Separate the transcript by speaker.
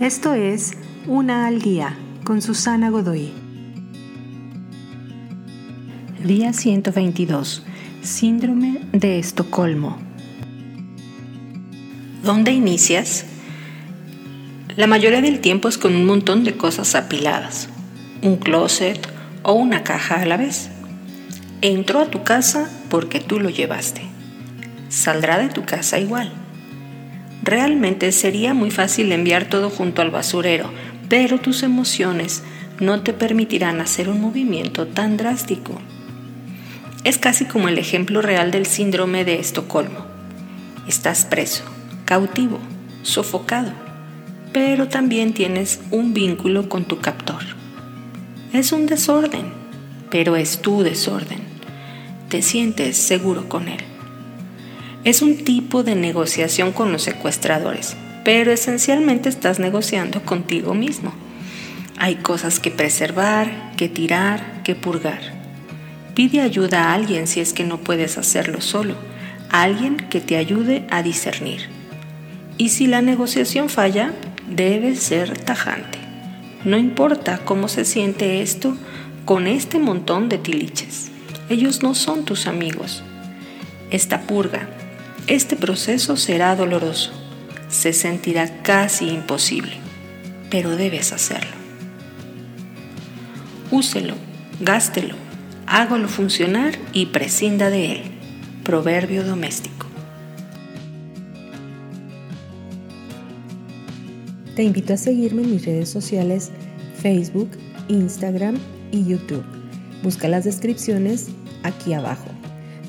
Speaker 1: Esto es Una al Día con Susana Godoy. Día 122. Síndrome de Estocolmo.
Speaker 2: ¿Dónde inicias? La mayoría del tiempo es con un montón de cosas apiladas, un closet o una caja a la vez. Entró a tu casa porque tú lo llevaste. Saldrá de tu casa igual. Realmente sería muy fácil enviar todo junto al basurero, pero tus emociones no te permitirán hacer un movimiento tan drástico. Es casi como el ejemplo real del síndrome de Estocolmo. Estás preso, cautivo, sofocado, pero también tienes un vínculo con tu captor. Es un desorden, pero es tu desorden. Te sientes seguro con él. Es un tipo de negociación con los secuestradores, pero esencialmente estás negociando contigo mismo. Hay cosas que preservar, que tirar, que purgar. Pide ayuda a alguien si es que no puedes hacerlo solo, alguien que te ayude a discernir. Y si la negociación falla, debes ser tajante. No importa cómo se siente esto con este montón de tiliches. Ellos no son tus amigos. Esta purga, este proceso será doloroso, se sentirá casi imposible, pero debes hacerlo. Úselo, gástelo, hágalo funcionar y prescinda de él. Proverbio doméstico.
Speaker 1: Te invito a seguirme en mis redes sociales Facebook, Instagram y YouTube. Busca las descripciones aquí abajo.